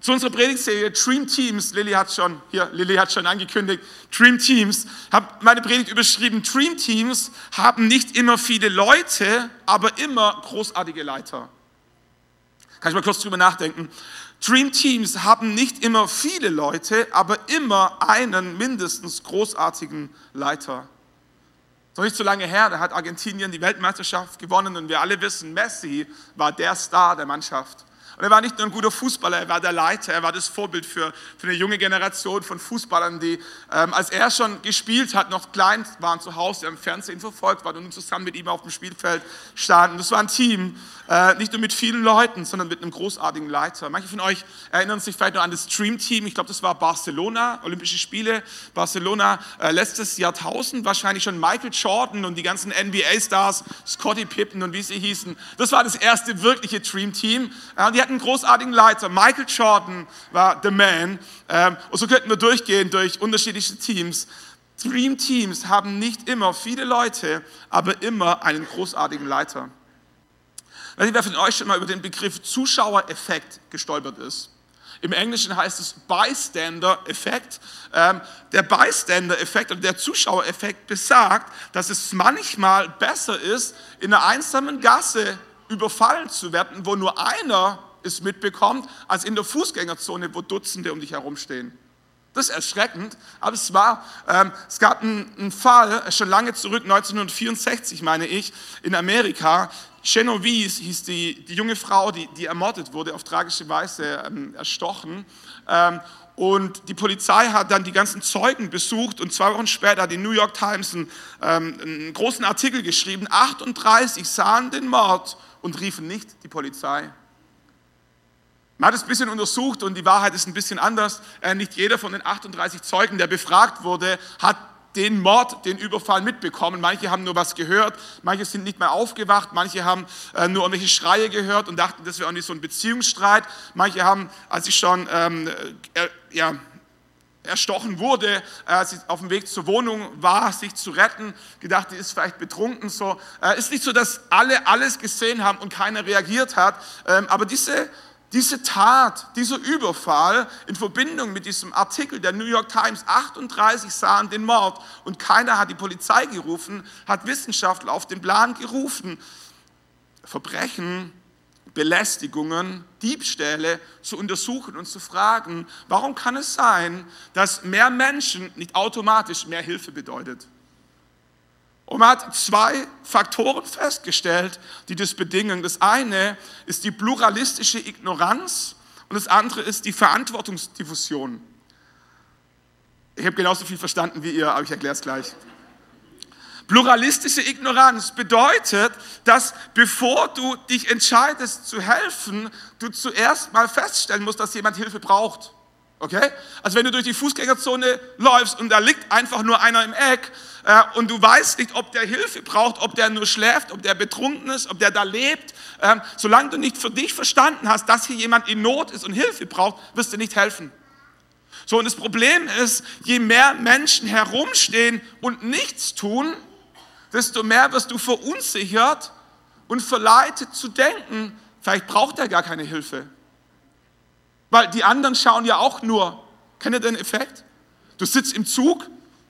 Zu unserer Predigtserie Dream Teams, Lilly hat schon, hier, Lilly hat schon angekündigt, Dream Teams, habe meine Predigt überschrieben, Dream Teams haben nicht immer viele Leute, aber immer großartige Leiter. Kann ich mal kurz drüber nachdenken? Dream Teams haben nicht immer viele Leute, aber immer einen mindestens großartigen Leiter. Noch nicht so lange her, da hat Argentinien die Weltmeisterschaft gewonnen und wir alle wissen, Messi war der Star der Mannschaft. Und er war nicht nur ein guter Fußballer, er war der Leiter, er war das Vorbild für, für eine junge Generation von Fußballern, die, ähm, als er schon gespielt hat, noch klein waren zu Hause, im Fernsehen verfolgt waren und zusammen mit ihm auf dem Spielfeld standen. Das war ein Team, äh, nicht nur mit vielen Leuten, sondern mit einem großartigen Leiter. Manche von euch erinnern sich vielleicht noch an das Dream Team, ich glaube, das war Barcelona, Olympische Spiele, Barcelona, äh, letztes Jahrtausend, wahrscheinlich schon Michael Jordan und die ganzen NBA-Stars, Scottie Pippen und wie sie hießen. Das war das erste wirkliche Dream Team. Äh, die hatten einen großartigen Leiter. Michael Jordan war the man. Ähm, und so könnten wir durchgehen durch unterschiedliche Teams. Dream Teams haben nicht immer viele Leute, aber immer einen großartigen Leiter. Weiß nicht, wer von euch schon mal über den Begriff Zuschauereffekt gestolpert ist. Im Englischen heißt es Bystander-Effekt. Ähm, der Bystander-Effekt oder der Zuschauereffekt besagt, dass es manchmal besser ist, in einer einsamen Gasse überfallen zu werden, wo nur einer es mitbekommt, als in der Fußgängerzone, wo Dutzende um dich herumstehen. Das ist erschreckend, aber es war, ähm, es gab einen, einen, Fall, schon lange zurück, 1964 meine ich, in Amerika. Genovese hieß die, die junge Frau, die, die ermordet wurde, auf tragische Weise ähm, erstochen. Ähm, und die Polizei hat dann die ganzen Zeugen besucht und zwei Wochen später hat die New York Times einen, ähm, einen großen Artikel geschrieben. 38 sahen den Mord und riefen nicht die Polizei. Man hat es ein bisschen untersucht und die Wahrheit ist ein bisschen anders. Äh, nicht jeder von den 38 Zeugen, der befragt wurde, hat den Mord, den Überfall mitbekommen. Manche haben nur was gehört, manche sind nicht mehr aufgewacht, manche haben äh, nur irgendwelche Schreie gehört und dachten, das wäre auch nicht so ein Beziehungsstreit. Manche haben, als sie schon ähm, äh, ja, erstochen wurde, als sie auf dem Weg zur Wohnung war, sich zu retten, gedacht, die ist vielleicht betrunken. So äh, ist nicht so, dass alle alles gesehen haben und keiner reagiert hat. Ähm, aber diese diese Tat, dieser Überfall in Verbindung mit diesem Artikel der New York Times, 38 sahen den Mord und keiner hat die Polizei gerufen, hat Wissenschaftler auf den Plan gerufen, Verbrechen, Belästigungen, Diebstähle zu untersuchen und zu fragen, warum kann es sein, dass mehr Menschen nicht automatisch mehr Hilfe bedeutet? Und man hat zwei Faktoren festgestellt, die das bedingen. Das eine ist die pluralistische Ignoranz und das andere ist die Verantwortungsdiffusion. Ich habe genauso viel verstanden wie ihr, aber ich erkläre es gleich. Pluralistische Ignoranz bedeutet, dass bevor du dich entscheidest zu helfen, du zuerst mal feststellen musst, dass jemand Hilfe braucht. Okay? Also wenn du durch die Fußgängerzone läufst und da liegt einfach nur einer im Eck äh, und du weißt nicht, ob der Hilfe braucht, ob der nur schläft, ob der betrunken ist, ob der da lebt, äh, solange du nicht für dich verstanden hast, dass hier jemand in Not ist und Hilfe braucht, wirst du nicht helfen. So, und das Problem ist, je mehr Menschen herumstehen und nichts tun, desto mehr wirst du verunsichert und verleitet zu denken, vielleicht braucht er gar keine Hilfe. Weil die anderen schauen ja auch nur. Kennt ihr den Effekt? Du sitzt im Zug,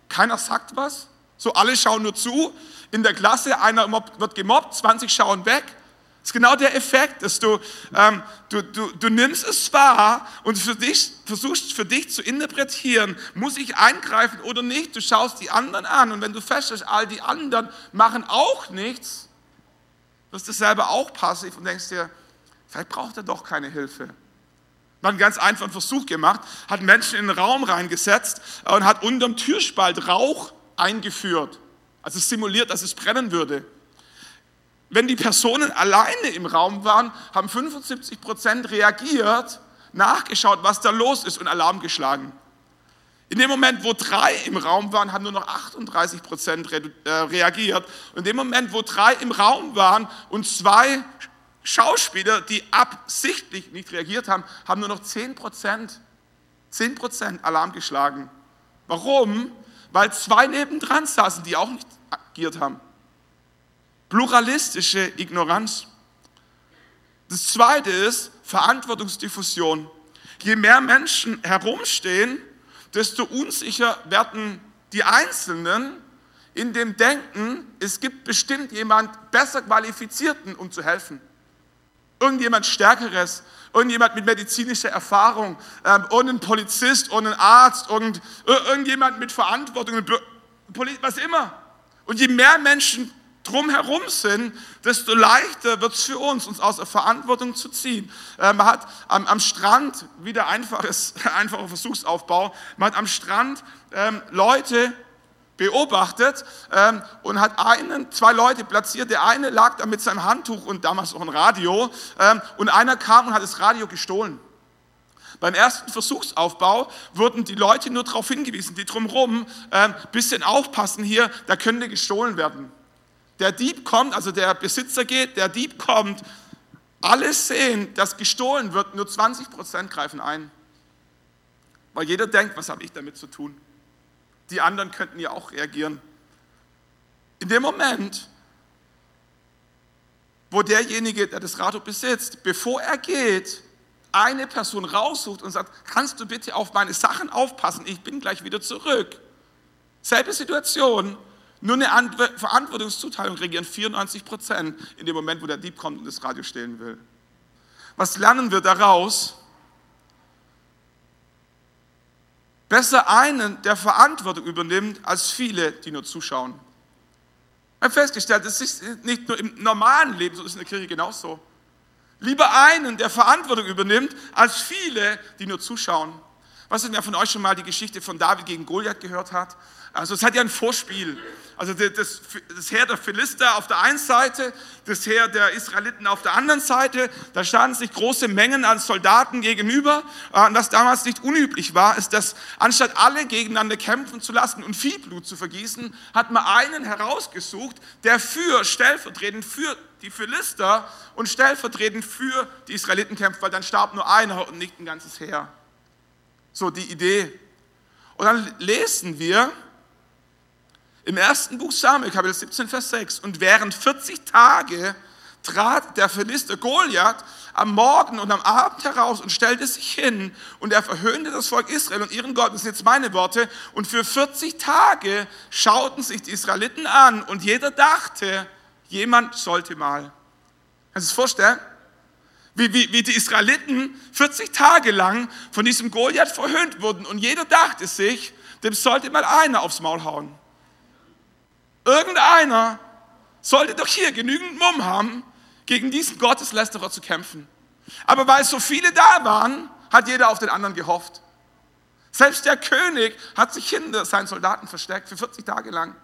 keiner sagt was, so alle schauen nur zu. In der Klasse, einer wird gemobbt, 20 schauen weg. Das ist genau der Effekt, dass du, ähm, du, du, du nimmst es wahr und für dich, versuchst für dich zu interpretieren, muss ich eingreifen oder nicht. Du schaust die anderen an und wenn du feststellst, all die anderen machen auch nichts, wirst du selber auch passiv und denkst dir, vielleicht braucht er doch keine Hilfe. Man hat einen ganz einfachen Versuch gemacht, hat Menschen in den Raum reingesetzt und hat unterm Türspalt Rauch eingeführt. Also simuliert, dass es brennen würde. Wenn die Personen alleine im Raum waren, haben 75 Prozent reagiert, nachgeschaut, was da los ist und Alarm geschlagen. In dem Moment, wo drei im Raum waren, haben nur noch 38 Prozent äh, reagiert. Und in dem Moment, wo drei im Raum waren und zwei Schauspieler, die absichtlich nicht reagiert haben, haben nur noch 10 Prozent, 10 Prozent Alarm geschlagen. Warum? Weil zwei nebendran saßen, die auch nicht agiert haben. Pluralistische Ignoranz. Das zweite ist Verantwortungsdiffusion. Je mehr Menschen herumstehen, desto unsicher werden die Einzelnen in dem Denken, es gibt bestimmt jemand besser qualifizierten, um zu helfen. Irgendjemand Stärkeres, irgendjemand mit medizinischer Erfahrung, ähm, irgendein Polizist, irgendein Arzt, irgend, irgendjemand mit Verantwortung, was immer. Und je mehr Menschen drumherum sind, desto leichter wird es für uns, uns aus der Verantwortung zu ziehen. Äh, man hat am, am Strand, wieder einfaches, einfacher Versuchsaufbau, man hat am Strand ähm, Leute beobachtet ähm, und hat einen, zwei Leute platziert. Der eine lag da mit seinem Handtuch und damals auch ein Radio ähm, und einer kam und hat das Radio gestohlen. Beim ersten Versuchsaufbau wurden die Leute nur darauf hingewiesen, die drumherum, ähm, bisschen aufpassen hier, da könnte gestohlen werden. Der Dieb kommt, also der Besitzer geht, der Dieb kommt, alle sehen, dass gestohlen wird, nur 20 Prozent greifen ein. Weil jeder denkt, was habe ich damit zu tun? Die anderen könnten ja auch reagieren. In dem Moment, wo derjenige, der das Radio besitzt, bevor er geht, eine Person raussucht und sagt, kannst du bitte auf meine Sachen aufpassen, ich bin gleich wieder zurück. Selbe Situation, nur eine Verantwortungszuteilung regieren 94 Prozent in dem Moment, wo der Dieb kommt und das Radio stehlen will. Was lernen wir daraus? Besser einen, der Verantwortung übernimmt, als viele, die nur zuschauen. Ich habe festgestellt, das ist nicht nur im normalen Leben so, ist in der Kirche genauso. Lieber einen, der Verantwortung übernimmt, als viele, die nur zuschauen. Was denn wer von euch schon mal die Geschichte von David gegen Goliath gehört hat? Also es hat ja ein Vorspiel. Also das, das Heer der Philister auf der einen Seite, das Heer der Israeliten auf der anderen Seite. Da standen sich große Mengen an Soldaten gegenüber. Und was damals nicht unüblich war, ist, dass anstatt alle gegeneinander kämpfen zu lassen und viel Blut zu vergießen, hat man einen herausgesucht, der für, stellvertretend für die Philister und stellvertretend für die Israeliten kämpft, weil dann starb nur einer und nicht ein ganzes Heer. So die Idee. Und dann lesen wir, im ersten Buch Samuel, Kapitel 17, Vers 6. Und während 40 Tage trat der Philister Goliath am Morgen und am Abend heraus und stellte sich hin und er verhöhnte das Volk Israel und ihren Gott. Das sind jetzt meine Worte. Und für 40 Tage schauten sich die Israeliten an und jeder dachte, jemand sollte mal. Kannst du es vorstellen? Wie, wie, wie die Israeliten 40 Tage lang von diesem Goliath verhöhnt wurden und jeder dachte sich, dem sollte mal einer aufs Maul hauen. Irgendeiner sollte doch hier genügend Mumm haben, gegen diesen Gotteslästerer zu kämpfen. Aber weil so viele da waren, hat jeder auf den anderen gehofft. Selbst der König hat sich hinter seinen Soldaten versteckt für 40 Tage lang.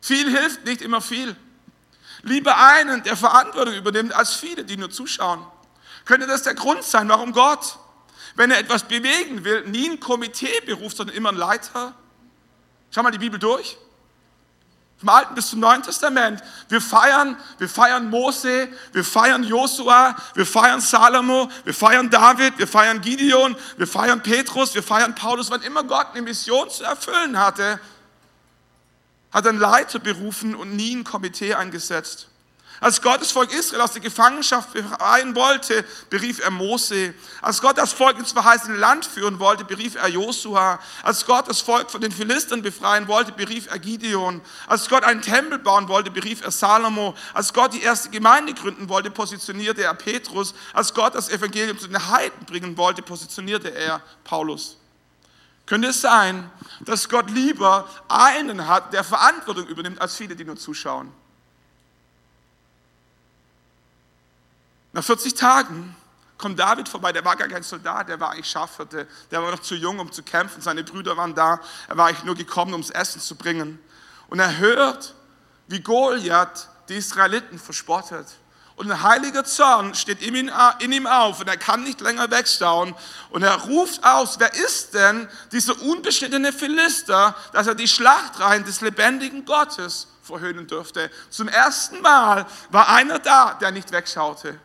Viel hilft nicht immer viel. Lieber einen, der Verantwortung übernimmt, als viele, die nur zuschauen. Könnte das der Grund sein, warum Gott, wenn er etwas bewegen will, nie ein Komitee beruft, sondern immer einen Leiter? Schau mal die Bibel durch. Vom Alten bis zum Neuen Testament. Wir feiern, wir feiern Mose, wir feiern Josua, wir feiern Salomo, wir feiern David, wir feiern Gideon, wir feiern Petrus, wir feiern Paulus. Wann immer Gott eine Mission zu erfüllen hatte, hat er einen Leiter berufen und nie ein Komitee eingesetzt. Als Gott das Volk Israel aus der Gefangenschaft befreien wollte, berief er Mose. Als Gott das Volk ins verheißene Land führen wollte, berief er Josua. Als Gott das Volk von den Philistern befreien wollte, berief er Gideon. Als Gott einen Tempel bauen wollte, berief er Salomo. Als Gott die erste Gemeinde gründen wollte, positionierte er Petrus. Als Gott das Evangelium zu den Heiden bringen wollte, positionierte er Paulus. Könnte es sein, dass Gott lieber einen hat, der Verantwortung übernimmt, als viele, die nur zuschauen? Nach 40 Tagen kommt David vorbei, der war gar kein Soldat, der war eigentlich Schafhirte, der war noch zu jung, um zu kämpfen, seine Brüder waren da, er war eigentlich nur gekommen, um das Essen zu bringen. Und er hört, wie Goliath die Israeliten verspottet. Und ein heiliger Zorn steht in ihm auf und er kann nicht länger wegstauen. Und er ruft aus, wer ist denn dieser unbeschnittene Philister, dass er die Schlachtreihen des lebendigen Gottes verhöhnen dürfte. Zum ersten Mal war einer da, der nicht wegschaute.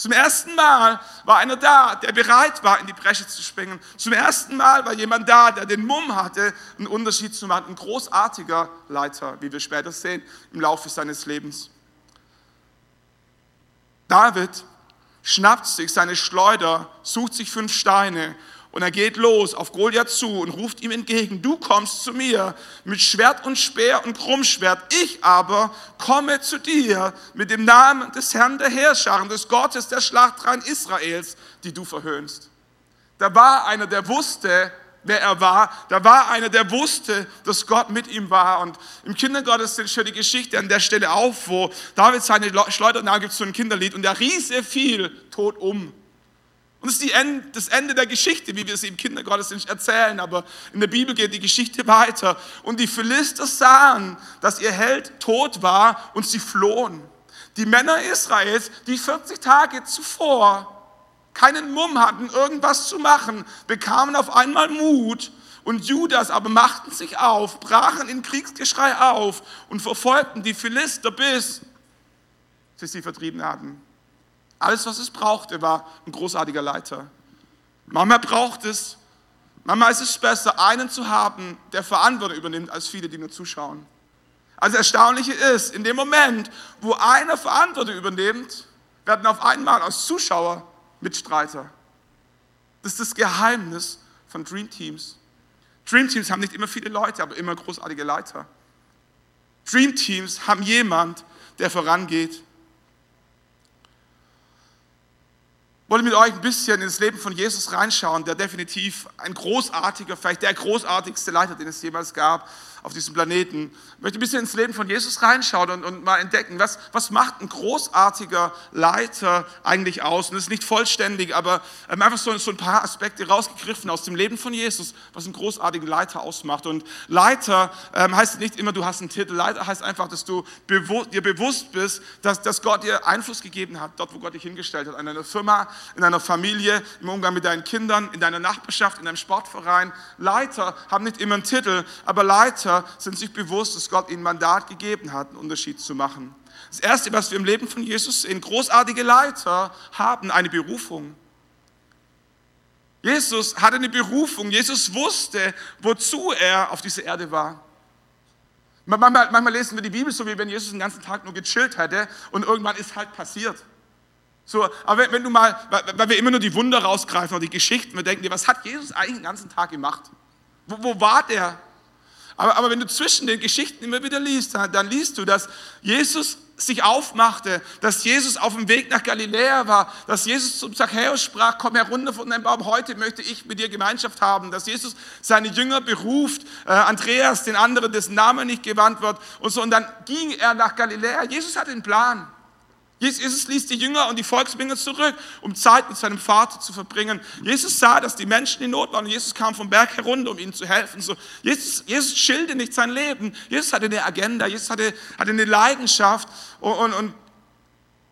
Zum ersten Mal war einer da, der bereit war, in die Bresche zu springen. Zum ersten Mal war jemand da, der den Mumm hatte, einen Unterschied zu machen. Ein großartiger Leiter, wie wir später sehen, im Laufe seines Lebens. David schnappt sich seine Schleuder, sucht sich fünf Steine und er geht los auf Goliath zu und ruft ihm entgegen, du kommst zu mir mit Schwert und Speer und Krummschwert, ich aber komme zu dir mit dem Namen des Herrn der Herrscher, des Gottes der Schlachtreihen Israels, die du verhöhnst. Da war einer, der wusste, wer er war. Da war einer, der wusste, dass Gott mit ihm war. Und im Kindergottesdienst hört die Geschichte an der Stelle auf, wo David seine Schleuder nahm, gibt so ein Kinderlied und der Riese fiel tot um. Und das ist das Ende der Geschichte, wie wir sie im Kindergottesdienst erzählen. Aber in der Bibel geht die Geschichte weiter. Und die Philister sahen, dass ihr Held tot war und sie flohen. Die Männer Israels, die 40 Tage zuvor keinen Mumm hatten, irgendwas zu machen, bekamen auf einmal Mut und Judas aber machten sich auf, brachen in Kriegsgeschrei auf und verfolgten die Philister bis sie sie vertrieben hatten. Alles, was es brauchte, war ein großartiger Leiter. Mama braucht es. Mama ist es besser, einen zu haben, der Verantwortung übernimmt, als viele, die nur zuschauen. Also Erstaunliche ist, in dem Moment, wo einer Verantwortung übernimmt, werden auf einmal als Zuschauer Mitstreiter. Das ist das Geheimnis von Dream Teams. Dream Teams haben nicht immer viele Leute, aber immer großartige Leiter. Dream Teams haben jemand, der vorangeht. Ich wollte mit euch ein bisschen ins Leben von Jesus reinschauen, der definitiv ein großartiger, vielleicht der großartigste Leiter, den es jemals gab, auf diesem Planeten. Ich möchte ein bisschen ins Leben von Jesus reinschauen und, und mal entdecken, was, was macht ein großartiger Leiter eigentlich aus? Und das ist nicht vollständig, aber ähm, einfach so, so ein paar Aspekte rausgegriffen aus dem Leben von Jesus, was einen großartigen Leiter ausmacht. Und Leiter ähm, heißt nicht immer, du hast einen Titel. Leiter heißt einfach, dass du bewu dir bewusst bist, dass, dass Gott dir Einfluss gegeben hat, dort, wo Gott dich hingestellt hat, in deiner Firma, in deiner Familie, im Umgang mit deinen Kindern, in deiner Nachbarschaft, in deinem Sportverein. Leiter haben nicht immer einen Titel, aber Leiter Leiter sind sich bewusst, dass Gott ihnen Mandat gegeben hat, einen Unterschied zu machen. Das Erste, was wir im Leben von Jesus sehen, großartige Leiter haben eine Berufung. Jesus hatte eine Berufung. Jesus wusste, wozu er auf dieser Erde war. Manchmal, manchmal, lesen wir die Bibel so, wie wenn Jesus den ganzen Tag nur gechillt hätte und irgendwann ist halt passiert. So, aber wenn, wenn du mal, weil wir immer nur die Wunder rausgreifen oder die Geschichten, wir denken dir, was hat Jesus eigentlich den ganzen Tag gemacht? Wo, wo war der? Aber, aber wenn du zwischen den Geschichten immer wieder liest, dann liest du, dass Jesus sich aufmachte, dass Jesus auf dem Weg nach Galiläa war, dass Jesus zum Zachäus sprach, komm herunter von deinem Baum, heute möchte ich mit dir Gemeinschaft haben, dass Jesus seine Jünger beruft, äh, Andreas, den anderen, dessen Name nicht gewandt wird und so, und dann ging er nach Galiläa. Jesus hatte einen Plan. Jesus ließ die Jünger und die Volksmenge zurück, um Zeit mit seinem Vater zu verbringen. Jesus sah, dass die Menschen in Not waren und Jesus kam vom Berg herunter, um ihnen zu helfen. So, Jesus, Jesus schilderte nicht sein Leben. Jesus hatte eine Agenda, Jesus hatte, hatte eine Leidenschaft. Und, und, und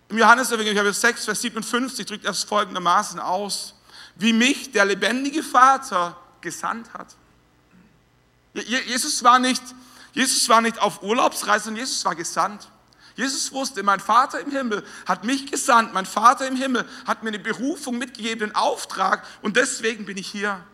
im Johannes-Evangelium 6, Vers 57 drückt er es folgendermaßen aus. Wie mich der lebendige Vater gesandt hat. Jesus war nicht, Jesus war nicht auf Urlaubsreise, sondern Jesus war gesandt. Jesus wusste, mein Vater im Himmel hat mich gesandt, mein Vater im Himmel hat mir eine Berufung mitgegeben, einen Auftrag und deswegen bin ich hier.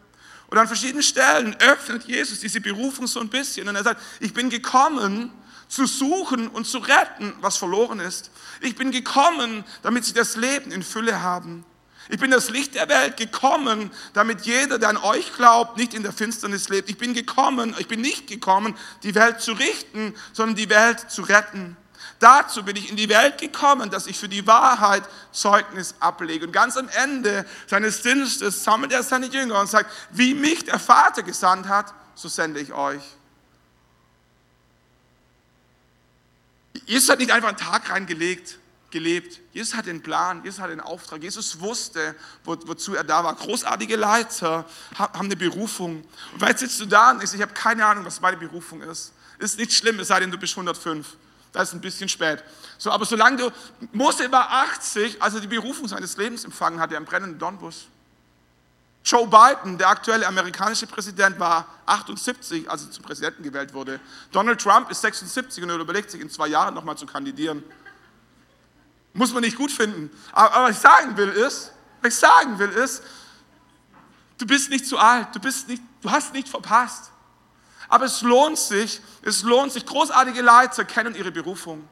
Und an verschiedenen Stellen öffnet Jesus diese Berufung so ein bisschen und er sagt, ich bin gekommen, zu suchen und zu retten, was verloren ist. Ich bin gekommen, damit sie das Leben in Fülle haben. Ich bin das Licht der Welt gekommen, damit jeder, der an euch glaubt, nicht in der Finsternis lebt. Ich bin gekommen, ich bin nicht gekommen, die Welt zu richten, sondern die Welt zu retten. Dazu bin ich in die Welt gekommen, dass ich für die Wahrheit Zeugnis ablege. Und ganz am Ende seines Dienstes sammelt er seine Jünger und sagt, wie mich der Vater gesandt hat, so sende ich euch. Jesus hat nicht einfach einen Tag reingelegt, gelebt. Jesus hat den Plan, Jesus hat den Auftrag. Jesus wusste, wo, wozu er da war. Großartige Leiter haben eine Berufung. Und vielleicht sitzt du da und denkst, ich habe keine Ahnung, was meine Berufung ist. Ist nicht schlimm, es sei denn, du bist 105. Das ist ein bisschen spät. So, aber solange du, Mose war 80, als er die Berufung seines Lebens empfangen hat, er im brennenden Dornbusch. Joe Biden, der aktuelle amerikanische Präsident, war 78, als er zum Präsidenten gewählt wurde. Donald Trump ist 76 und er überlegt sich, in zwei Jahren nochmal zu kandidieren. Muss man nicht gut finden. Aber, aber was ich sagen will ist, was ich sagen will ist, du bist nicht zu alt, du, bist nicht, du hast nicht verpasst. Aber es lohnt sich, es lohnt sich. Großartige Leiter kennen ihre Berufung.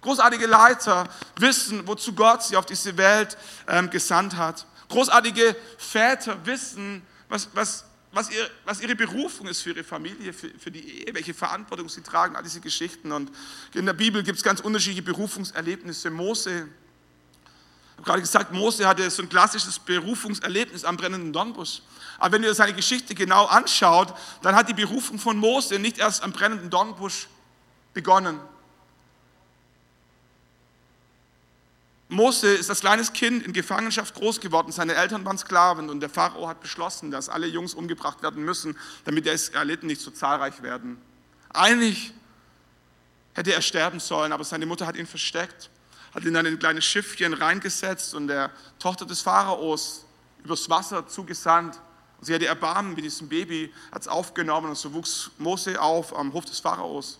Großartige Leiter wissen, wozu Gott sie auf diese Welt ähm, gesandt hat. Großartige Väter wissen, was, was, was, ihr, was ihre Berufung ist für ihre Familie, für, für die Ehe, welche Verantwortung sie tragen, all diese Geschichten. Und in der Bibel gibt es ganz unterschiedliche Berufungserlebnisse. Mose, ich habe gerade gesagt, Mose hatte so ein klassisches Berufungserlebnis am brennenden Dornbusch. Aber wenn ihr seine Geschichte genau anschaut, dann hat die Berufung von Mose nicht erst am brennenden Dornbusch begonnen. Mose ist als kleines Kind in Gefangenschaft groß geworden. Seine Eltern waren Sklaven und der Pharao hat beschlossen, dass alle Jungs umgebracht werden müssen, damit die Israeliten nicht so zahlreich werden. Eigentlich hätte er sterben sollen, aber seine Mutter hat ihn versteckt, hat ihn dann in ein kleines Schiffchen reingesetzt und der Tochter des Pharaos übers Wasser zugesandt. Und sie hatte Erbarmen mit diesem Baby, hat es aufgenommen und so wuchs Mose auf am Hof des Pharaos.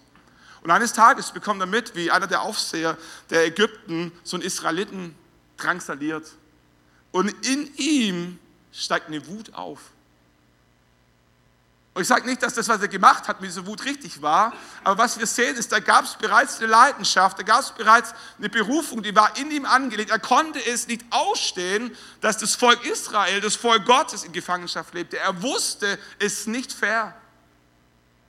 Und eines Tages bekommt er mit, wie einer der Aufseher der Ägypten so einen Israeliten drangsaliert. Und in ihm steigt eine Wut auf. Und ich sage nicht, dass das, was er gemacht hat, mit dieser Wut richtig war, aber was wir sehen ist, da gab es bereits eine Leidenschaft, da gab es bereits eine Berufung, die war in ihm angelegt. Er konnte es nicht ausstehen, dass das Volk Israel, das Volk Gottes in Gefangenschaft lebte. Er wusste, es ist nicht fair.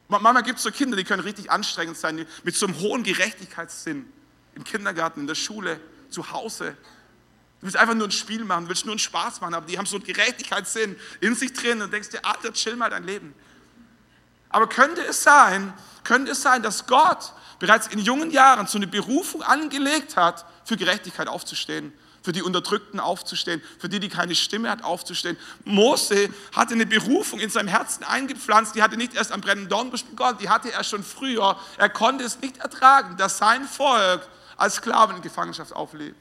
Manchmal gibt es so Kinder, die können richtig anstrengend sein, mit so einem hohen Gerechtigkeitssinn. Im Kindergarten, in der Schule, zu Hause. Du willst einfach nur ein Spiel machen, du willst nur einen Spaß machen, aber die haben so einen Gerechtigkeitssinn in sich drin und denkst dir, Alter, chill mal dein Leben. Aber könnte es sein, könnte es sein, dass Gott bereits in jungen Jahren so eine Berufung angelegt hat, für Gerechtigkeit aufzustehen, für die Unterdrückten aufzustehen, für die, die keine Stimme hat, aufzustehen. Mose hatte eine Berufung in seinem Herzen eingepflanzt, die hatte nicht erst am brennenden Dornbusch begonnen, die hatte er schon früher. Er konnte es nicht ertragen, dass sein Volk als Sklaven in Gefangenschaft auflebt.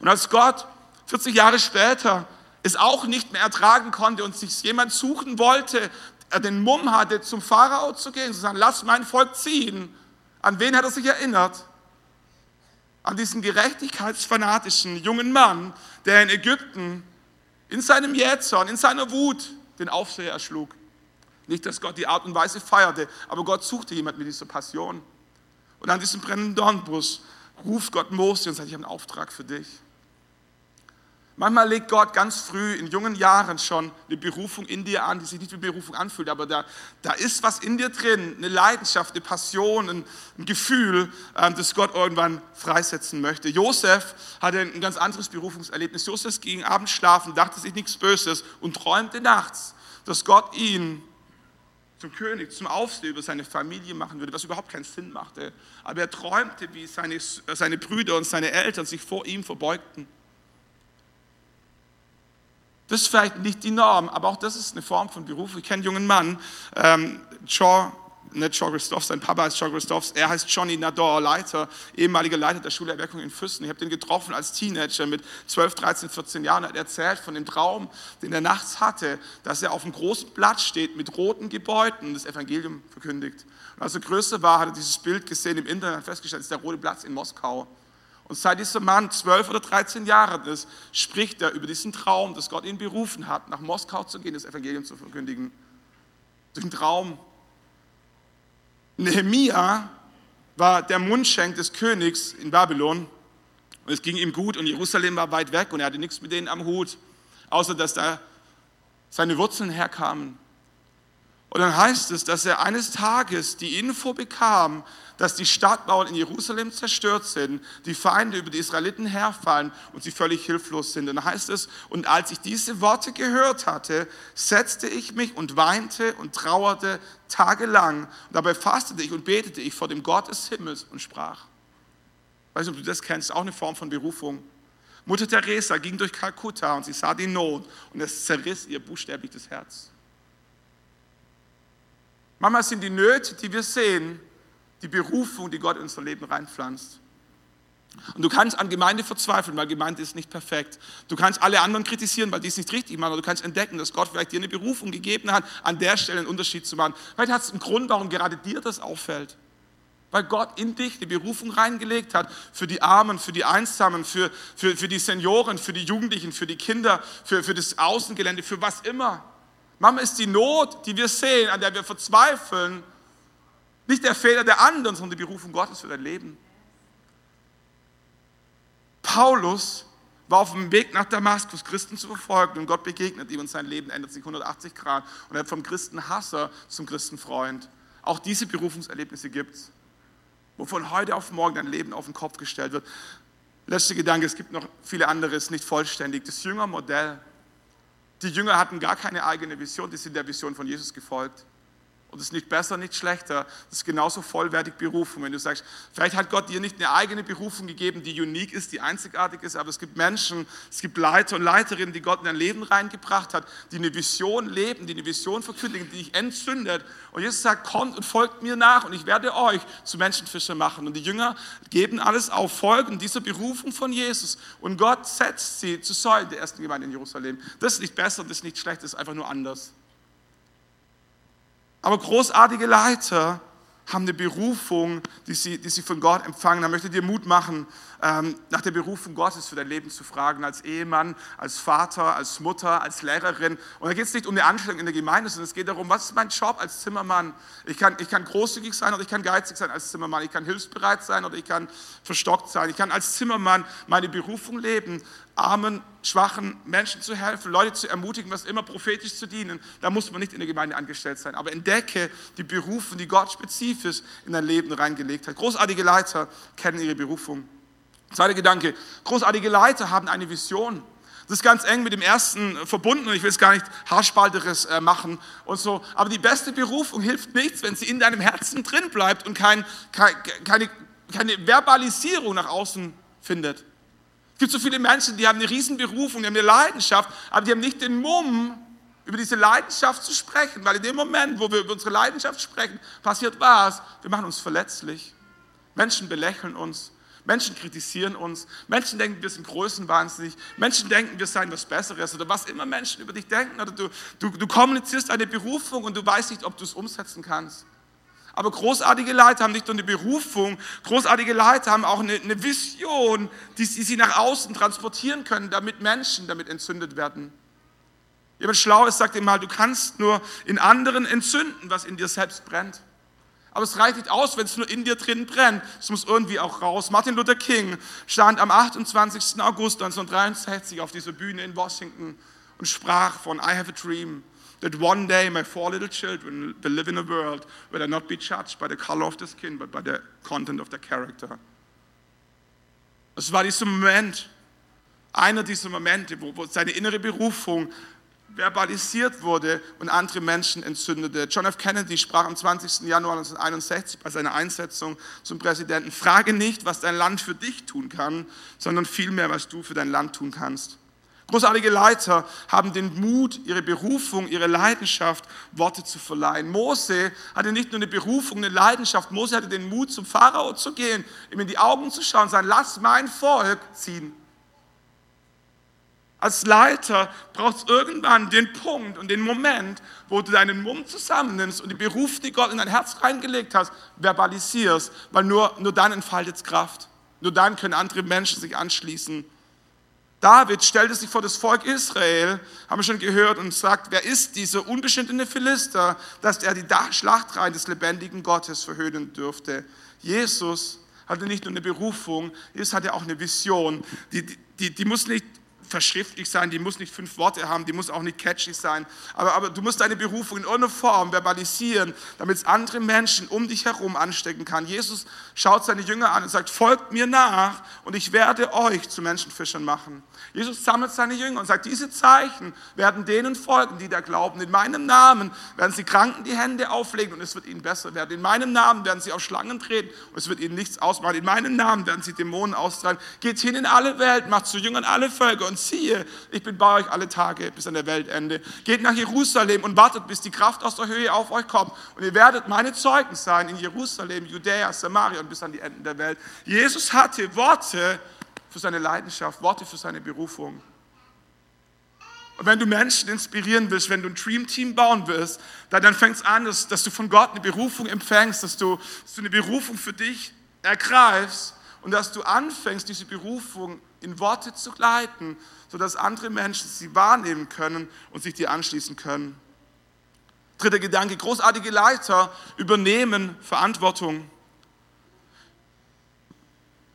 Und als Gott 40 Jahre später es auch nicht mehr ertragen konnte und sich jemand suchen wollte, den Mumm hatte, zum Pharao zu gehen, zu sagen, lass mein Volk ziehen. An wen hat er sich erinnert? an diesen gerechtigkeitsfanatischen jungen Mann, der in Ägypten in seinem Jähzorn, in seiner Wut den Aufseher erschlug. Nicht, dass Gott die Art und Weise feierte, aber Gott suchte jemand mit dieser Passion. Und an diesem brennenden Dornbusch ruft Gott Mose und sagt, ich habe einen Auftrag für dich. Manchmal legt Gott ganz früh in jungen Jahren schon eine Berufung in dir an, die sich nicht wie Berufung anfühlt, aber da, da ist was in dir drin, eine Leidenschaft, eine Passion, ein, ein Gefühl, ähm, das Gott irgendwann freisetzen möchte. Josef hatte ein ganz anderes Berufungserlebnis. Josef ging abends schlafen, dachte sich nichts Böses und träumte nachts, dass Gott ihn zum König, zum Aufseher über seine Familie machen würde, was überhaupt keinen Sinn machte. Aber er träumte, wie seine, seine Brüder und seine Eltern sich vor ihm verbeugten. Das ist vielleicht nicht die Norm, aber auch das ist eine Form von Beruf. Ich kenne einen jungen Mann, ähm, nicht Shaw Christoph, sein Papa heißt Shaw Christoph, er heißt Johnny Nador, Leiter, ehemaliger Leiter der Schulerweckung in Füssen. Ich habe den getroffen als Teenager mit 12, 13, 14 Jahren. Hat erzählt von dem Traum, den er nachts hatte, dass er auf einem großen Blatt steht mit roten Gebäuden und das Evangelium verkündigt. Und als er größer war, hat er dieses Bild gesehen im Internet und festgestellt, das ist der rote Platz in Moskau. Und seit dieser Mann zwölf oder 13 Jahre ist, spricht er über diesen Traum, dass Gott ihn berufen hat, nach Moskau zu gehen, das Evangelium zu verkündigen. Durch einen Traum. Nehemia war der Mundschenk des Königs in Babylon. Und es ging ihm gut und Jerusalem war weit weg und er hatte nichts mit denen am Hut, außer dass da seine Wurzeln herkamen. Und dann heißt es, dass er eines Tages die Info bekam, dass die Stadtmauern in Jerusalem zerstört sind, die Feinde über die Israeliten herfallen und sie völlig hilflos sind. Dann heißt es, und als ich diese Worte gehört hatte, setzte ich mich und weinte und trauerte tagelang. Und dabei fastete ich und betete ich vor dem Gott des Himmels und sprach. Weißt du, ob du das kennst, auch eine Form von Berufung. Mutter Teresa ging durch Kalkutta und sie sah die Not und es zerriss ihr buchstäblich das Herz. Manchmal sind die Nöte, die wir sehen, die Berufung, die Gott in unser Leben reinpflanzt. Und du kannst an Gemeinde verzweifeln, weil Gemeinde ist nicht perfekt. Du kannst alle anderen kritisieren, weil die es nicht richtig machen. Oder du kannst entdecken, dass Gott vielleicht dir eine Berufung gegeben hat, an der Stelle einen Unterschied zu machen. Vielleicht hat es einen Grund, warum gerade dir das auffällt. Weil Gott in dich die Berufung reingelegt hat für die Armen, für die Einsamen, für, für, für die Senioren, für die Jugendlichen, für die Kinder, für, für das Außengelände, für was immer. Manchmal ist die Not, die wir sehen, an der wir verzweifeln, nicht der Fehler der anderen, sondern die Berufung Gottes für dein Leben. Paulus war auf dem Weg nach Damaskus, Christen zu verfolgen und Gott begegnet ihm und sein Leben ändert sich 180 Grad und er wird vom Christenhasser zum Christenfreund. Auch diese Berufungserlebnisse gibt es, wo von heute auf morgen dein Leben auf den Kopf gestellt wird. Letzter Gedanke, es gibt noch viele andere, ist nicht vollständig. Das Jüngermodell. Die Jünger hatten gar keine eigene Vision, die sind der Vision von Jesus gefolgt. Und es ist nicht besser, nicht schlechter. Das ist genauso vollwertig Berufung. Wenn du sagst, vielleicht hat Gott dir nicht eine eigene Berufung gegeben, die unique ist, die einzigartig ist, aber es gibt Menschen, es gibt Leiter und Leiterinnen, die Gott in dein Leben reingebracht hat, die eine Vision leben, die eine Vision verkündigen, die dich entzündet. Und Jesus sagt, kommt und folgt mir nach und ich werde euch zu Menschenfischer machen. Und die Jünger geben alles auf, folgen dieser Berufung von Jesus. Und Gott setzt sie zu Säulen der ersten Gemeinde in Jerusalem. Das ist nicht besser, das ist nicht schlecht, das ist einfach nur anders. Aber großartige Leiter haben eine Berufung, die sie, die sie von Gott empfangen. Da möchte ich dir Mut machen, ähm, nach der Berufung Gottes für dein Leben zu fragen, als Ehemann, als Vater, als Mutter, als Lehrerin. Und da geht es nicht um die Anstellung in der Gemeinde, sondern es geht darum, was ist mein Job als Zimmermann? Ich kann, ich kann großzügig sein oder ich kann geizig sein als Zimmermann. Ich kann hilfsbereit sein oder ich kann verstockt sein. Ich kann als Zimmermann meine Berufung leben, armen, schwachen Menschen zu helfen, Leute zu ermutigen, was immer prophetisch zu dienen. Da muss man nicht in der Gemeinde angestellt sein. Aber entdecke die Berufe, die Gott spezifisch in dein Leben reingelegt hat. Großartige Leiter kennen ihre Berufung. Zweiter Gedanke, großartige Leiter haben eine Vision. Das ist ganz eng mit dem ersten verbunden und ich will es gar nicht Haarspalteres äh, machen und so. Aber die beste Berufung hilft nichts, wenn sie in deinem Herzen drin bleibt und kein, keine, keine Verbalisierung nach außen findet. Gibt so viele Menschen, die haben eine Riesenberufung, die haben eine Leidenschaft, aber die haben nicht den Mumm, über diese Leidenschaft zu sprechen, weil in dem Moment, wo wir über unsere Leidenschaft sprechen, passiert was? Wir machen uns verletzlich. Menschen belächeln uns. Menschen kritisieren uns, Menschen denken, wir sind größenwahnsinnig, Menschen denken, wir seien was Besseres oder was immer Menschen über dich denken. Oder du, du, du kommunizierst eine Berufung und du weißt nicht, ob du es umsetzen kannst. Aber großartige Leiter haben nicht nur eine Berufung, großartige Leiter haben auch eine, eine Vision, die sie, sie nach außen transportieren können, damit Menschen damit entzündet werden. Jemand Schlaues sagt immer, du kannst nur in anderen entzünden, was in dir selbst brennt. Aber es reicht nicht aus, wenn es nur in dir drin brennt. Es muss irgendwie auch raus. Martin Luther King stand am 28. August 1963 auf dieser Bühne in Washington und sprach von I have a dream that one day my four little children will live in a world where they not be judged by the color of the skin, but by the content of their character. Es war dieser Moment, einer dieser Momente, wo, wo seine innere Berufung verbalisiert wurde und andere Menschen entzündete. John F. Kennedy sprach am 20. Januar 1961 bei seiner Einsetzung zum Präsidenten, frage nicht, was dein Land für dich tun kann, sondern vielmehr, was du für dein Land tun kannst. Großartige Leiter haben den Mut, ihre Berufung, ihre Leidenschaft, Worte zu verleihen. Mose hatte nicht nur eine Berufung, eine Leidenschaft, Mose hatte den Mut, zum Pharao zu gehen, ihm in die Augen zu schauen und sagen, lass mein Volk ziehen. Als Leiter braucht es irgendwann den Punkt und den Moment, wo du deinen Mund zusammennimmst und die Berufe, die Gott in dein Herz reingelegt hast, verbalisierst, weil nur, nur dann entfaltet es Kraft. Nur dann können andere Menschen sich anschließen. David stellte sich vor das Volk Israel, haben wir schon gehört, und sagt, wer ist dieser unbeschnittene Philister, dass er die Schlachtreihen des lebendigen Gottes verhöhnen dürfte. Jesus hatte nicht nur eine Berufung, Jesus hatte auch eine Vision. Die, die, die muss nicht verschriftlich sein, die muss nicht fünf Worte haben, die muss auch nicht catchy sein, aber, aber du musst deine Berufung in irgendeiner Form verbalisieren, damit es andere Menschen um dich herum anstecken kann. Jesus schaut seine Jünger an und sagt, folgt mir nach und ich werde euch zu Menschenfischern machen. Jesus sammelt seine Jünger und sagt, diese Zeichen werden denen folgen, die da glauben. In meinem Namen werden sie Kranken die Hände auflegen und es wird ihnen besser werden. In meinem Namen werden sie auf Schlangen treten und es wird ihnen nichts ausmachen. In meinem Namen werden sie Dämonen austreiben. Geht hin in alle Welt, macht zu Jüngern alle Völker und siehe, ich bin bei euch alle Tage bis an der Weltende. Geht nach Jerusalem und wartet, bis die Kraft aus der Höhe auf euch kommt. Und ihr werdet meine Zeugen sein in Jerusalem, Judäa, Samaria und bis an die Enden der Welt. Jesus hatte Worte, für seine Leidenschaft, Worte für seine Berufung. Und wenn du Menschen inspirieren willst, wenn du ein Dream Team bauen willst, dann, dann fängt es an, dass, dass, du von Gott eine Berufung empfängst, dass du, dass du eine Berufung für dich ergreifst und dass du anfängst, diese Berufung in Worte zu leiten, sodass andere Menschen sie wahrnehmen können und sich dir anschließen können. Dritter Gedanke, großartige Leiter übernehmen Verantwortung.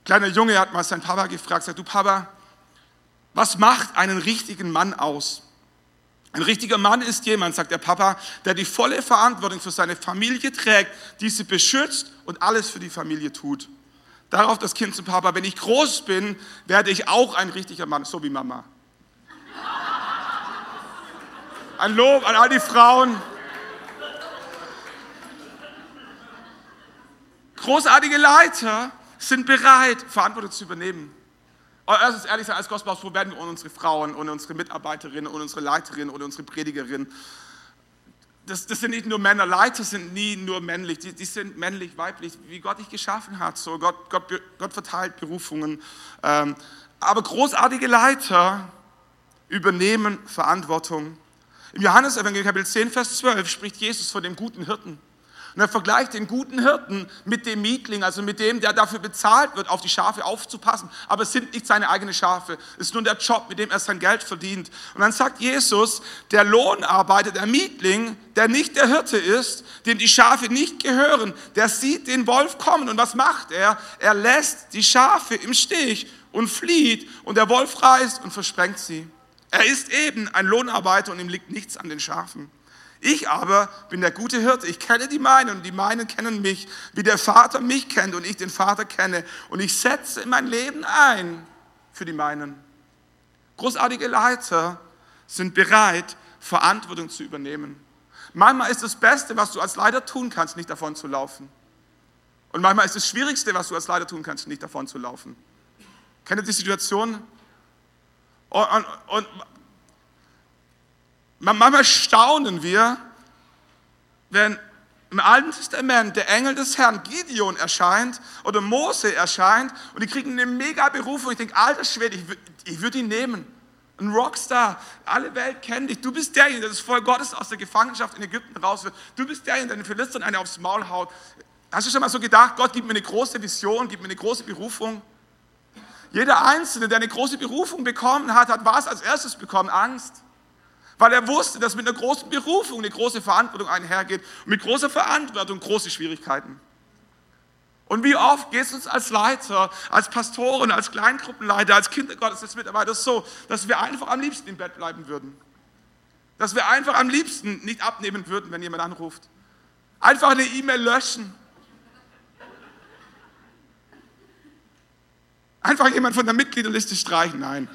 Kleiner Junge hat mal seinen Papa gefragt, sagt, du Papa, was macht einen richtigen Mann aus? Ein richtiger Mann ist jemand, sagt der Papa, der die volle Verantwortung für seine Familie trägt, diese beschützt und alles für die Familie tut. Darauf das Kind zum Papa, wenn ich groß bin, werde ich auch ein richtiger Mann, so wie Mama. Ein Lob an all die Frauen. Großartige Leiter sind bereit, Verantwortung zu übernehmen. Aber erstens ehrlich sein, als Gospelhaus, wo werden wir ohne unsere Frauen, ohne unsere Mitarbeiterinnen, ohne unsere Leiterinnen, ohne unsere Predigerinnen? Das, das, sind nicht nur Männer, Leiter sind nie nur männlich, die, die, sind männlich, weiblich, wie Gott dich geschaffen hat. So Gott, Gott, Gott verteilt Berufungen. Ähm, aber großartige Leiter übernehmen Verantwortung. Im Johannesevangelium Kapitel 10, Vers 12 spricht Jesus von dem guten Hirten. Und er vergleicht den guten Hirten mit dem Mietling, also mit dem, der dafür bezahlt wird, auf die Schafe aufzupassen. Aber es sind nicht seine eigenen Schafe. Es ist nur der Job, mit dem er sein Geld verdient. Und dann sagt Jesus, der Lohnarbeiter, der Mietling, der nicht der Hirte ist, dem die Schafe nicht gehören, der sieht den Wolf kommen. Und was macht er? Er lässt die Schafe im Stich und flieht. Und der Wolf reißt und versprengt sie. Er ist eben ein Lohnarbeiter und ihm liegt nichts an den Schafen. Ich aber bin der gute Hirte. Ich kenne die meinen und die meinen kennen mich, wie der Vater mich kennt und ich den Vater kenne. Und ich setze mein Leben ein für die meinen. Großartige Leiter sind bereit, Verantwortung zu übernehmen. Manchmal ist das Beste, was du als Leiter tun kannst, nicht davon zu laufen. Und manchmal ist das Schwierigste, was du als Leiter tun kannst, nicht davon zu laufen. Kennt ihr die Situation? Und, und, und Manchmal staunen wir, wenn im Alten Testament der Engel des Herrn Gideon erscheint oder Mose erscheint und die kriegen eine mega Berufung. Ich denke, alter Schwede, ich, ich würde ihn nehmen. Ein Rockstar, alle Welt kennt dich. Du bist derjenige, der das Volk Gottes aus der Gefangenschaft in Ägypten rausführt. Du bist derjenige, der den Philistern eine aufs Maul haut. Hast du schon mal so gedacht, Gott gibt mir eine große Vision, gibt mir eine große Berufung? Jeder Einzelne, der eine große Berufung bekommen hat, hat was als erstes bekommen? Angst. Weil er wusste, dass mit einer großen Berufung eine große Verantwortung einhergeht und mit großer Verantwortung große Schwierigkeiten. Und wie oft geht es uns als Leiter, als Pastoren, als Kleingruppenleiter, als Kindergottesdienstmitarbeiter so, dass wir einfach am liebsten im Bett bleiben würden. Dass wir einfach am liebsten nicht abnehmen würden, wenn jemand anruft. Einfach eine E-Mail löschen. Einfach jemand von der Mitgliederliste streichen. Nein.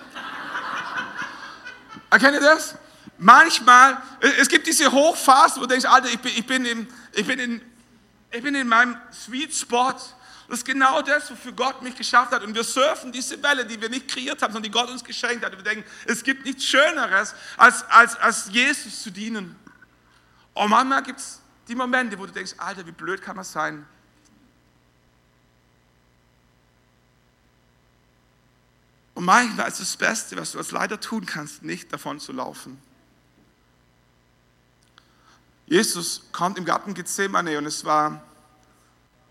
Erkennt ihr das? Manchmal, es gibt diese Hochphase, wo du denkst, Alter, ich bin, ich bin, in, ich bin, in, ich bin in meinem Sweet Spot. Das ist genau das, wofür Gott mich geschafft hat. Und wir surfen diese Welle, die wir nicht kreiert haben, sondern die Gott uns geschenkt hat. Und wir denken, es gibt nichts Schöneres, als, als, als Jesus zu dienen. Und manchmal gibt es die Momente, wo du denkst, Alter, wie blöd kann man sein? Und manchmal ist das Beste, was du als Leiter tun kannst, nicht davon zu laufen. Jesus kommt im Garten Gethsemane und es war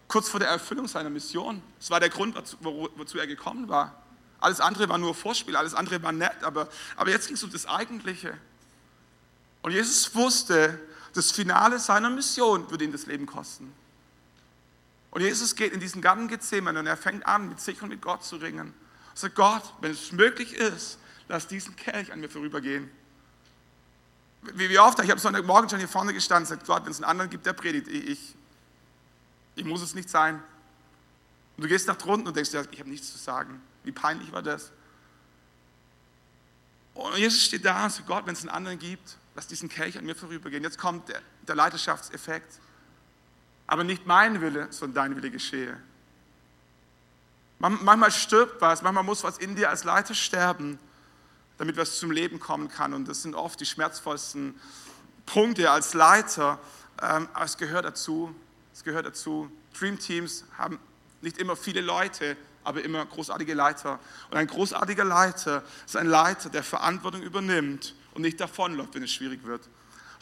kurz vor der Erfüllung seiner Mission. Es war der Grund, wozu er gekommen war. Alles andere war nur Vorspiel, alles andere war nett, aber, aber jetzt ging es um das Eigentliche. Und Jesus wusste, das Finale seiner Mission würde ihm das Leben kosten. Und Jesus geht in diesen Garten Gethsemane und er fängt an, mit sich und mit Gott zu ringen. Er sagt, Gott, wenn es möglich ist, lass diesen Kelch an mir vorübergehen. Wie, wie oft, ich habe Sonntagmorgen schon hier vorne gestanden und gesagt, Gott, wenn es einen anderen gibt, der predigt, ich, ich muss es nicht sein. Und du gehst nach drunten und denkst, ja, ich habe nichts zu sagen. Wie peinlich war das? Und Jesus steht da und sagt, Gott, wenn es einen anderen gibt, lass diesen Kelch an mir vorübergehen. Jetzt kommt der, der Leiterschaftseffekt. Aber nicht mein Wille, sondern dein Wille geschehe. Manchmal stirbt was, manchmal muss was in dir als Leiter sterben damit was zum Leben kommen kann. Und das sind oft die schmerzvollsten Punkte als Leiter. Ähm, aber es gehört dazu. Es gehört dazu. Dream Teams haben nicht immer viele Leute, aber immer großartige Leiter. Und ein großartiger Leiter ist ein Leiter, der Verantwortung übernimmt und nicht davonläuft, wenn es schwierig wird.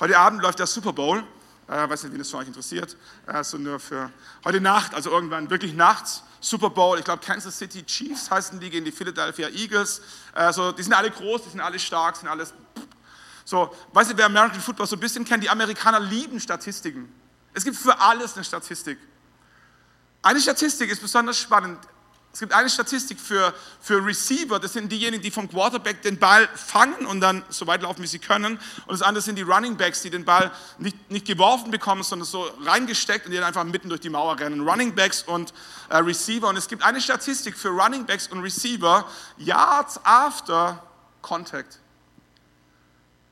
Heute Abend läuft der Super Bowl. Äh, weiß nicht, wie das für euch interessiert. Äh, nur für heute Nacht, also irgendwann wirklich nachts. Super Bowl, ich glaube Kansas City Chiefs heißen die gegen die Philadelphia Eagles. Also, die sind alle groß, die sind alle stark, sind alles. So, weißt du, wer American Football so ein bisschen kennt, die Amerikaner lieben Statistiken. Es gibt für alles eine Statistik. Eine Statistik ist besonders spannend. Es gibt eine Statistik für, für Receiver, das sind diejenigen, die vom Quarterback den Ball fangen und dann so weit laufen, wie sie können. Und das andere sind die Running Backs, die den Ball nicht, nicht geworfen bekommen, sondern so reingesteckt und die dann einfach mitten durch die Mauer rennen. Running Backs und äh, Receiver. Und es gibt eine Statistik für Running Backs und Receiver, Yards after Contact.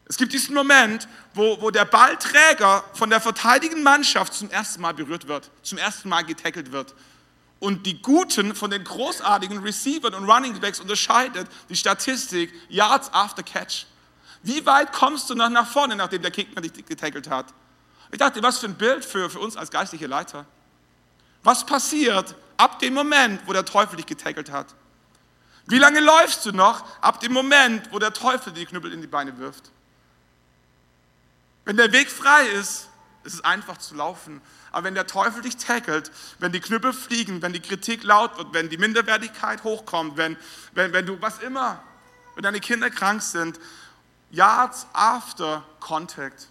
Es gibt diesen Moment, wo, wo der Ballträger von der verteidigenden Mannschaft zum ersten Mal berührt wird, zum ersten Mal getackelt wird und die guten von den großartigen Receivern und Running Backs unterscheidet die Statistik Yards after Catch. Wie weit kommst du noch nach vorne, nachdem der Gegner dich getackelt hat? Ich dachte, was für ein Bild für, für uns als geistliche Leiter. Was passiert ab dem Moment, wo der Teufel dich getackelt hat? Wie lange läufst du noch ab dem Moment, wo der Teufel die Knüppel in die Beine wirft? Wenn der Weg frei ist, ist es einfach zu laufen. Aber wenn der Teufel dich tackelt, wenn die Knüppel fliegen, wenn die Kritik laut wird, wenn die Minderwertigkeit hochkommt, wenn, wenn, wenn du was immer, wenn deine Kinder krank sind, Yards after Contact.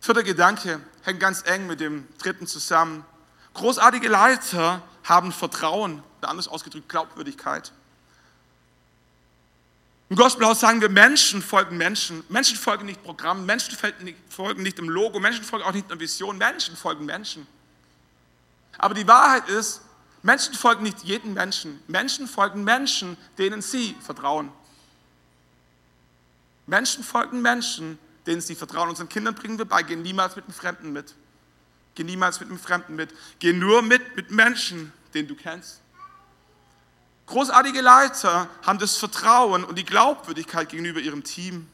Vierter Gedanke hängt ganz eng mit dem dritten zusammen. Großartige Leiter haben Vertrauen, anders ausgedrückt Glaubwürdigkeit. Im Gospelhaus sagen wir, Menschen folgen Menschen. Menschen folgen nicht Programmen, Menschen folgen nicht dem Logo, Menschen folgen auch nicht einer Vision, Menschen folgen Menschen. Aber die Wahrheit ist, Menschen folgen nicht jedem Menschen. Menschen folgen Menschen, denen sie vertrauen. Menschen folgen Menschen, denen sie vertrauen. Unseren Kindern bringen wir bei, geh niemals mit einem Fremden mit. Geh niemals mit einem Fremden mit. Geh nur mit, mit Menschen, den du kennst. Großartige Leiter haben das Vertrauen und die Glaubwürdigkeit gegenüber ihrem Team.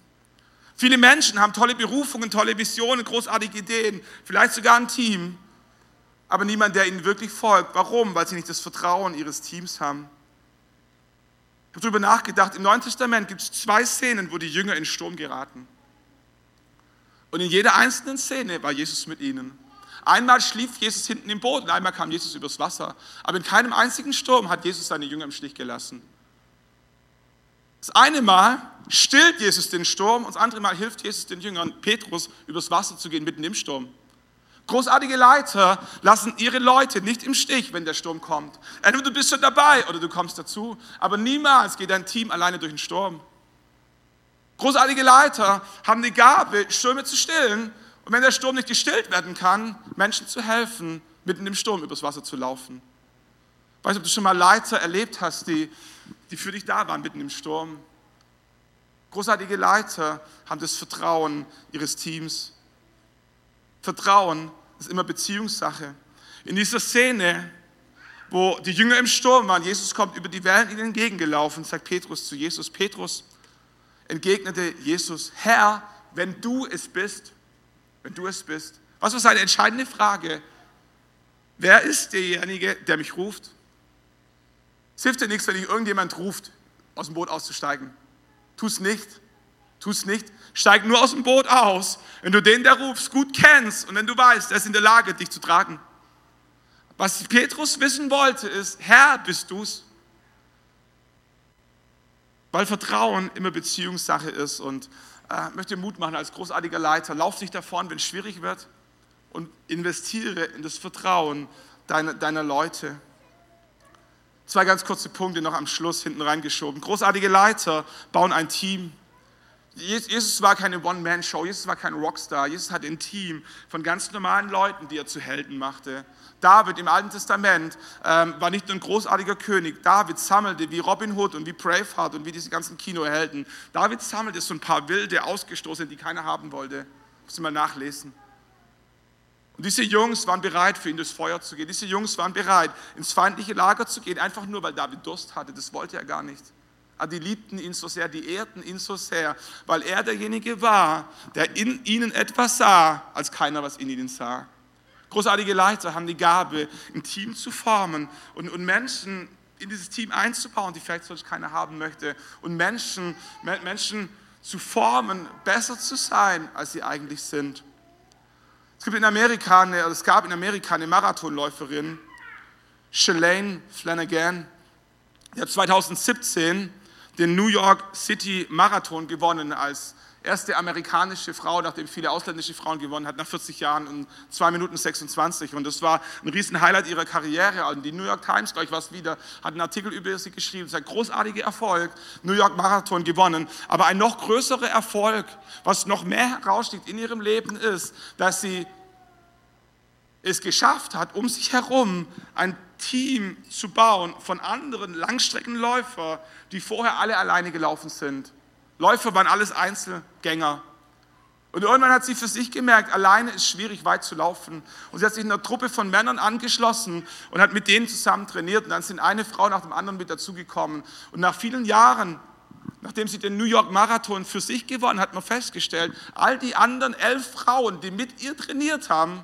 Viele Menschen haben tolle Berufungen, tolle Visionen, großartige Ideen, vielleicht sogar ein Team, aber niemand, der ihnen wirklich folgt. Warum? Weil sie nicht das Vertrauen ihres Teams haben. Ich habe darüber nachgedacht, im Neuen Testament gibt es zwei Szenen, wo die Jünger in Sturm geraten. Und in jeder einzelnen Szene war Jesus mit ihnen. Einmal schlief Jesus hinten im Boot und einmal kam Jesus übers Wasser. Aber in keinem einzigen Sturm hat Jesus seine Jünger im Stich gelassen. Das eine Mal stillt Jesus den Sturm und das andere Mal hilft Jesus den Jüngern, Petrus übers Wasser zu gehen mitten im Sturm. Großartige Leiter lassen ihre Leute nicht im Stich, wenn der Sturm kommt. Entweder du bist schon dabei oder du kommst dazu, aber niemals geht dein Team alleine durch den Sturm. Großartige Leiter haben die Gabe, Stürme zu stillen und wenn der Sturm nicht gestillt werden kann, Menschen zu helfen, mitten im Sturm übers Wasser zu laufen. Ich weiß nicht, ob du schon mal Leiter erlebt hast, die, die für dich da waren mitten im Sturm. Großartige Leiter haben das Vertrauen ihres Teams. Vertrauen ist immer Beziehungssache. In dieser Szene, wo die Jünger im Sturm waren, Jesus kommt über die Wellen ihnen entgegengelaufen, sagt Petrus zu Jesus, Petrus entgegnete Jesus, Herr, wenn du es bist, wenn du es bist? Was ist eine entscheidende Frage? Wer ist derjenige, der mich ruft? Es hilft dir nichts, wenn dich irgendjemand ruft, aus dem Boot auszusteigen. Tu es nicht. Tu es nicht. Steig nur aus dem Boot aus, wenn du den, der rufst, gut kennst und wenn du weißt, er ist in der Lage, dich zu tragen. Was Petrus wissen wollte, ist, Herr, bist du's? Weil Vertrauen immer Beziehungssache ist und äh, möchte Mut machen als großartiger Leiter. Lauf nicht davon, wenn es schwierig wird und investiere in das Vertrauen deiner, deiner Leute. Zwei ganz kurze Punkte noch am Schluss hinten reingeschoben. Großartige Leiter bauen ein Team. Jesus war keine One-Man-Show, Jesus war kein Rockstar, Jesus hat ein Team von ganz normalen Leuten, die er zu Helden machte. David im Alten Testament ähm, war nicht nur ein großartiger König. David sammelte wie Robin Hood und wie Braveheart und wie diese ganzen Kinohelden. David sammelte so ein paar wilde Ausgestoßene, die keiner haben wollte. Muss mal nachlesen. Und diese Jungs waren bereit, für ihn durchs Feuer zu gehen. Diese Jungs waren bereit, ins feindliche Lager zu gehen, einfach nur, weil David Durst hatte. Das wollte er gar nicht. Die liebten ihn so sehr, die ehrten ihn so sehr, weil er derjenige war, der in ihnen etwas sah, als keiner was in ihnen sah. Großartige Leiter haben die Gabe, ein Team zu formen und, und Menschen in dieses Team einzubauen, die vielleicht sonst keiner haben möchte. Und Menschen, Menschen zu formen, besser zu sein, als sie eigentlich sind. Es gibt in Amerika eine, es gab in Amerika eine Marathonläuferin, Shalane Flanagan, die hat 2017 den New York City Marathon gewonnen als erste amerikanische Frau, nachdem viele ausländische Frauen gewonnen hat, nach 40 Jahren in 2 Minuten 26. Und das war ein riesen Highlight ihrer Karriere. Und die New York Times, gleich was wieder, hat einen Artikel über sie geschrieben. Es ist ein großartiger Erfolg, New York Marathon gewonnen. Aber ein noch größerer Erfolg, was noch mehr heraussticht in ihrem Leben ist, dass sie es geschafft hat, um sich herum ein Team zu bauen von anderen Langstreckenläufern, die vorher alle alleine gelaufen sind. Läufer waren alles Einzelgänger. Und irgendwann hat sie für sich gemerkt, alleine ist schwierig weit zu laufen. Und sie hat sich in einer Truppe von Männern angeschlossen und hat mit denen zusammen trainiert. Und dann sind eine Frau nach dem anderen mit dazugekommen. Und nach vielen Jahren, nachdem sie den New York Marathon für sich gewonnen hat, man festgestellt, all die anderen elf Frauen, die mit ihr trainiert haben,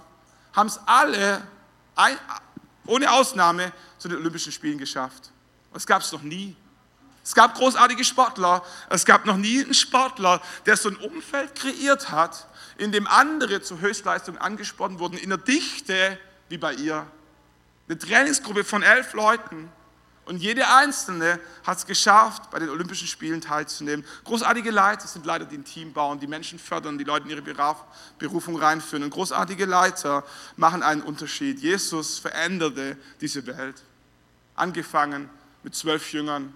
haben es alle, ohne Ausnahme, zu den Olympischen Spielen geschafft. Das gab es noch nie. Es gab großartige Sportler. Es gab noch nie einen Sportler, der so ein Umfeld kreiert hat, in dem andere zur Höchstleistung angesprochen wurden, in der Dichte wie bei ihr. Eine Trainingsgruppe von elf Leuten. Und jede Einzelne hat es geschafft, bei den Olympischen Spielen teilzunehmen. Großartige Leiter sind Leiter, die ein Team bauen, die Menschen fördern, die Leute in ihre Berufung reinführen. Und großartige Leiter machen einen Unterschied. Jesus veränderte diese Welt. Angefangen mit zwölf Jüngern,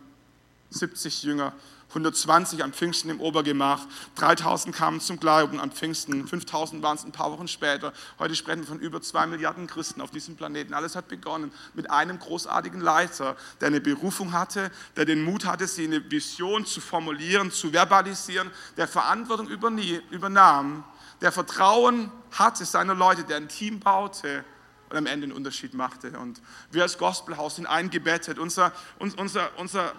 70 Jünger, 120 am Pfingsten im Obergemach, 3000 kamen zum Glauben am Pfingsten, 5000 waren es ein paar Wochen später. Heute sprechen wir von über zwei Milliarden Christen auf diesem Planeten. Alles hat begonnen mit einem großartigen Leiter, der eine Berufung hatte, der den Mut hatte, sie eine Vision zu formulieren, zu verbalisieren, der Verantwortung übernahm, der Vertrauen hatte seiner Leute, der ein Team baute und am Ende einen Unterschied machte. Und wir als Gospelhaus sind eingebettet. Unser, unser, unser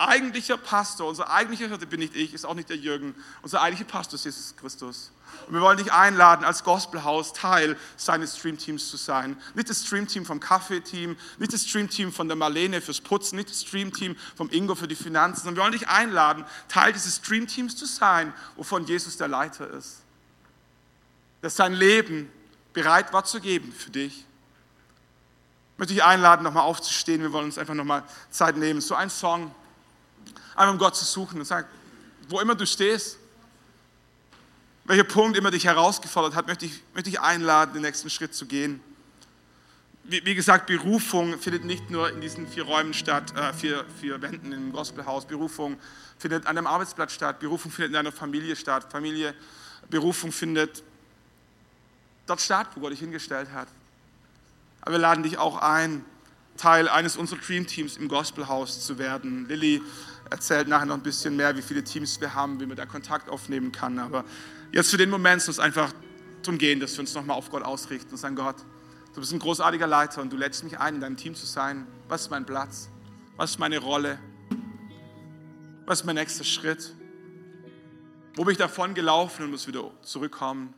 eigentlicher Pastor, unser eigentlicher Hirte bin nicht ich, ist auch nicht der Jürgen. Unser eigentlicher Pastor ist Jesus Christus. Und wir wollen dich einladen, als Gospelhaus Teil seines Streamteams zu sein. Nicht das Streamteam vom Kaffeeteam, nicht das Streamteam von der Marlene fürs Putzen, nicht das Streamteam vom Ingo für die Finanzen, sondern wir wollen dich einladen, Teil dieses Streamteams zu sein, wovon Jesus der Leiter ist. Der sein Leben bereit war zu geben für dich. Ich möchte dich einladen, nochmal aufzustehen. Wir wollen uns einfach nochmal Zeit nehmen. So ein Song einfach um Gott zu suchen und sagen, wo immer du stehst, welcher Punkt immer dich herausgefordert hat, möchte ich, möchte ich einladen, den nächsten Schritt zu gehen. Wie, wie gesagt, Berufung findet nicht nur in diesen vier Räumen statt, äh, vier, vier Wänden im Gospelhaus. Berufung findet an einem Arbeitsplatz statt. Berufung findet in einer Familie statt. Familie, Berufung findet dort statt, wo Gott dich hingestellt hat. Aber wir laden dich auch ein, Teil eines unserer Dream Teams im Gospelhaus zu werden. Lilly erzählt nachher noch ein bisschen mehr, wie viele Teams wir haben, wie man da Kontakt aufnehmen kann. Aber jetzt für den Moment soll es einfach darum gehen, dass wir uns nochmal auf Gott ausrichten und sagen, Gott, du bist ein großartiger Leiter und du lädst mich ein, in deinem Team zu sein. Was ist mein Platz? Was ist meine Rolle? Was ist mein nächster Schritt? Wo bin ich davon gelaufen und muss wieder zurückkommen?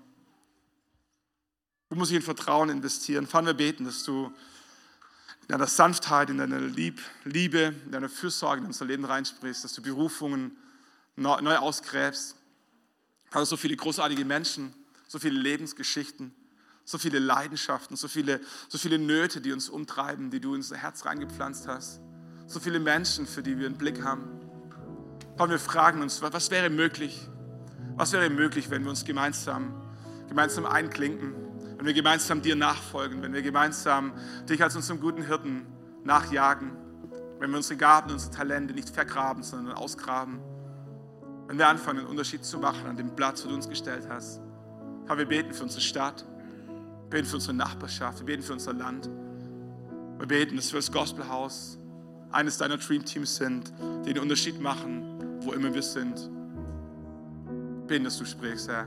Wo muss ich in Vertrauen investieren? Fahren wir beten, dass du in deiner Sanftheit, in deiner Liebe, in deiner Fürsorge in unser Leben reinsprichst, dass du Berufungen neu ausgräbst. Vater, so viele großartige Menschen, so viele Lebensgeschichten, so viele Leidenschaften, so viele, so viele Nöte, die uns umtreiben, die du in unser Herz reingepflanzt hast. So viele Menschen, für die wir einen Blick haben. Vater, wir fragen uns, was wäre möglich? Was wäre möglich, wenn wir uns gemeinsam, gemeinsam einklinken? Wenn wir gemeinsam dir nachfolgen, wenn wir gemeinsam dich als unseren guten Hirten nachjagen, wenn wir unsere Gaben, unsere Talente nicht vergraben, sondern ausgraben, wenn wir anfangen, einen Unterschied zu machen an dem Platz, wo du uns gestellt hast. Herr, wir beten für unsere Stadt, wir beten für unsere Nachbarschaft, wir beten für unser Land. Wir beten, dass wir das Gospelhaus eines deiner Dream Teams sind, die den Unterschied machen, wo immer wir sind. Beten, dass du sprichst, Herr.